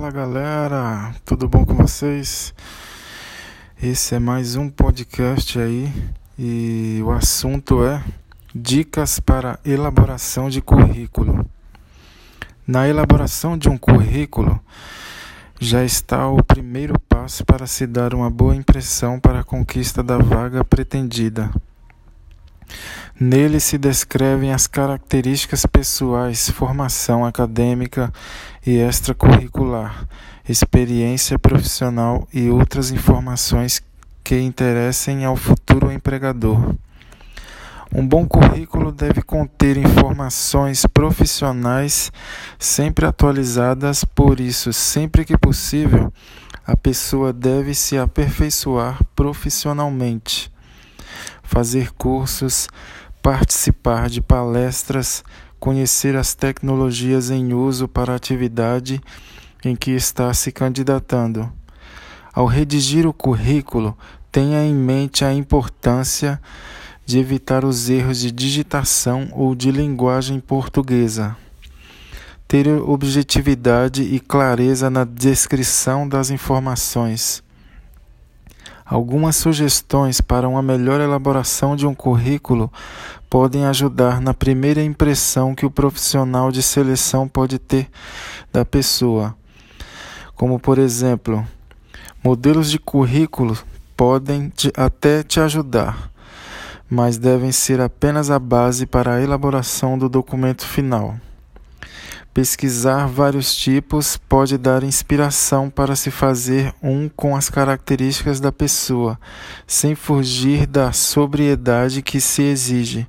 Fala galera, tudo bom com vocês? Esse é mais um podcast aí e o assunto é Dicas para elaboração de currículo. Na elaboração de um currículo já está o primeiro passo para se dar uma boa impressão para a conquista da vaga pretendida. Nele se descrevem as características pessoais, formação acadêmica e extracurricular, experiência profissional e outras informações que interessem ao futuro empregador. Um bom currículo deve conter informações profissionais sempre atualizadas, por isso, sempre que possível, a pessoa deve se aperfeiçoar profissionalmente, fazer cursos, participar de palestras, conhecer as tecnologias em uso para a atividade em que está se candidatando. Ao redigir o currículo, tenha em mente a importância de evitar os erros de digitação ou de linguagem portuguesa. Ter objetividade e clareza na descrição das informações. Algumas sugestões para uma melhor elaboração de um currículo podem ajudar na primeira impressão que o profissional de seleção pode ter da pessoa. Como, por exemplo, modelos de currículo podem até te ajudar, mas devem ser apenas a base para a elaboração do documento final. Pesquisar vários tipos pode dar inspiração para se fazer um com as características da pessoa, sem fugir da sobriedade que se exige.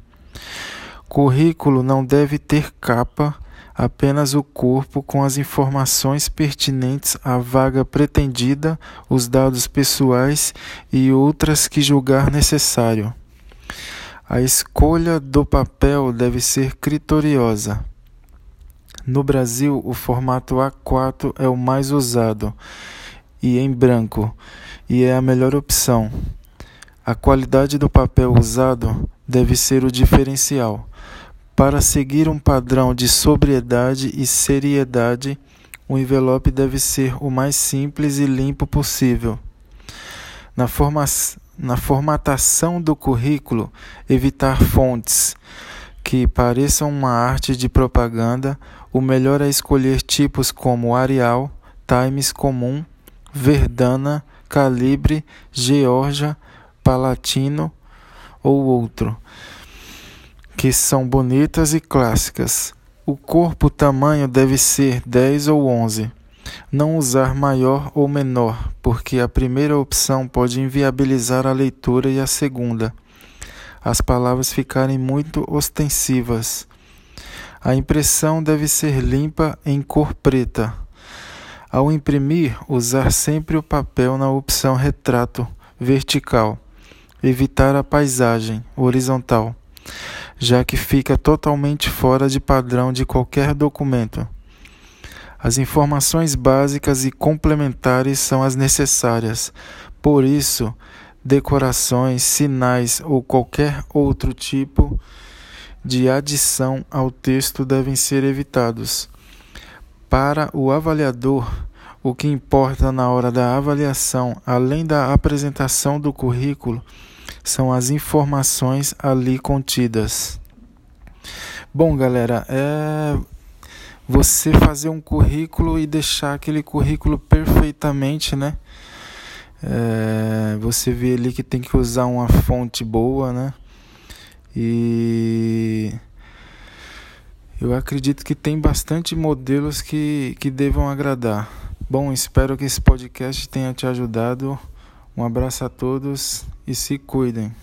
Currículo não deve ter capa, apenas o corpo com as informações pertinentes à vaga pretendida, os dados pessoais e outras que julgar necessário. A escolha do papel deve ser criteriosa no Brasil, o formato A4 é o mais usado e em branco, e é a melhor opção. A qualidade do papel usado deve ser o diferencial. Para seguir um padrão de sobriedade e seriedade, o envelope deve ser o mais simples e limpo possível. Na, forma, na formatação do currículo, evitar fontes que pareçam uma arte de propaganda, o melhor é escolher tipos como Arial, Times Comum, Verdana, Calibre, Georgia, Palatino ou outro, que são bonitas e clássicas. O corpo tamanho deve ser 10 ou 11. Não usar maior ou menor, porque a primeira opção pode inviabilizar a leitura e a segunda as palavras ficarem muito ostensivas. A impressão deve ser limpa em cor preta. Ao imprimir, usar sempre o papel na opção retrato vertical. Evitar a paisagem horizontal, já que fica totalmente fora de padrão de qualquer documento. As informações básicas e complementares são as necessárias. Por isso, decorações, sinais ou qualquer outro tipo de adição ao texto devem ser evitados. Para o avaliador, o que importa na hora da avaliação, além da apresentação do currículo, são as informações ali contidas. Bom, galera, é você fazer um currículo e deixar aquele currículo perfeitamente, né? É, você vê ali que tem que usar uma fonte boa, né? E eu acredito que tem bastante modelos que, que devam agradar. Bom, espero que esse podcast tenha te ajudado. Um abraço a todos e se cuidem.